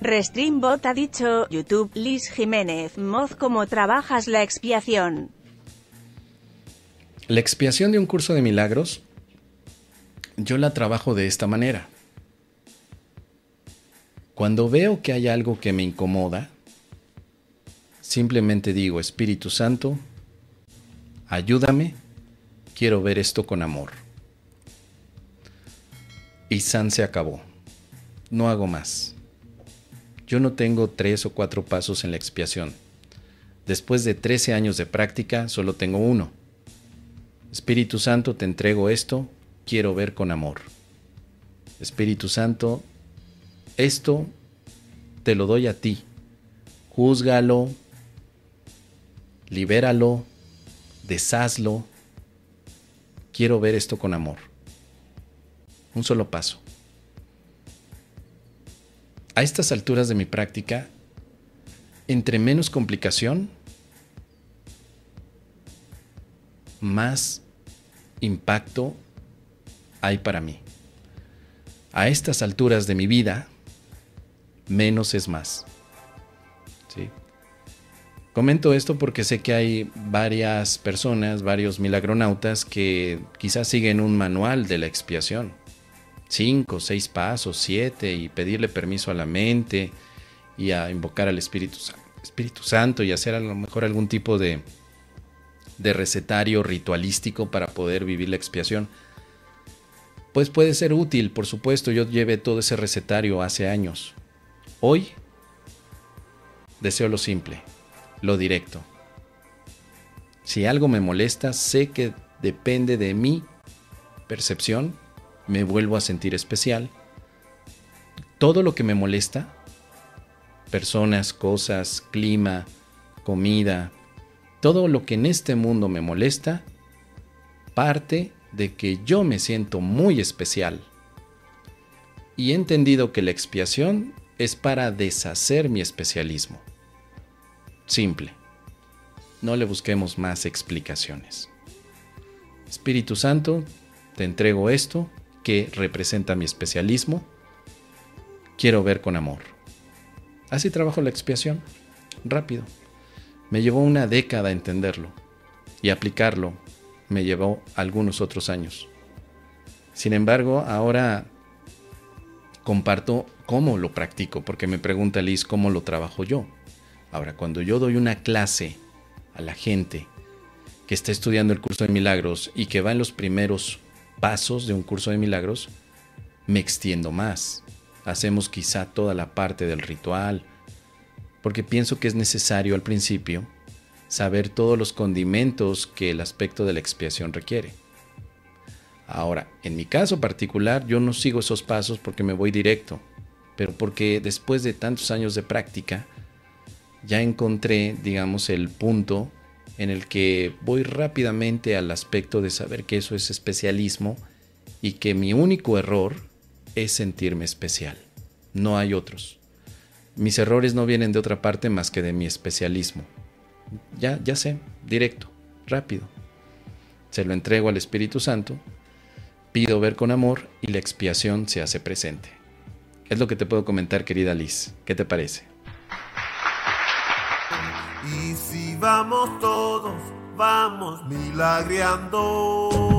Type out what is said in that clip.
Restreambot ha dicho, YouTube, Liz Jiménez, Moz, ¿cómo trabajas la expiación? La expiación de un curso de milagros, yo la trabajo de esta manera. Cuando veo que hay algo que me incomoda, simplemente digo, Espíritu Santo, ayúdame, quiero ver esto con amor. Y San se acabó. No hago más. Yo no tengo tres o cuatro pasos en la expiación. Después de 13 años de práctica, solo tengo uno. Espíritu Santo, te entrego esto, quiero ver con amor. Espíritu Santo, esto te lo doy a ti. Júzgalo, libéralo, deshazlo. Quiero ver esto con amor. Un solo paso a estas alturas de mi práctica, entre menos complicación, más impacto hay para mí. A estas alturas de mi vida, menos es más. Comento esto porque sé que hay varias personas, varios milagronautas que quizás siguen un manual de la expiación cinco, seis pasos, siete, y pedirle permiso a la mente y a invocar al Espíritu, Espíritu Santo y hacer a lo mejor algún tipo de, de recetario ritualístico para poder vivir la expiación. Pues puede ser útil, por supuesto, yo llevé todo ese recetario hace años. Hoy deseo lo simple, lo directo. Si algo me molesta, sé que depende de mi percepción me vuelvo a sentir especial. Todo lo que me molesta, personas, cosas, clima, comida, todo lo que en este mundo me molesta, parte de que yo me siento muy especial. Y he entendido que la expiación es para deshacer mi especialismo. Simple. No le busquemos más explicaciones. Espíritu Santo, te entrego esto que representa mi especialismo, quiero ver con amor. Así trabajo la expiación, rápido. Me llevó una década entenderlo y aplicarlo me llevó algunos otros años. Sin embargo, ahora comparto cómo lo practico, porque me pregunta Liz cómo lo trabajo yo. Ahora, cuando yo doy una clase a la gente que está estudiando el curso de milagros y que va en los primeros pasos de un curso de milagros, me extiendo más. Hacemos quizá toda la parte del ritual, porque pienso que es necesario al principio saber todos los condimentos que el aspecto de la expiación requiere. Ahora, en mi caso particular, yo no sigo esos pasos porque me voy directo, pero porque después de tantos años de práctica, ya encontré, digamos, el punto en el que voy rápidamente al aspecto de saber que eso es especialismo y que mi único error es sentirme especial. No hay otros. Mis errores no vienen de otra parte más que de mi especialismo. Ya, ya sé, directo, rápido. Se lo entrego al Espíritu Santo, pido ver con amor y la expiación se hace presente. Es lo que te puedo comentar, querida Liz. ¿Qué te parece? Vamos todos, vamos milagreando.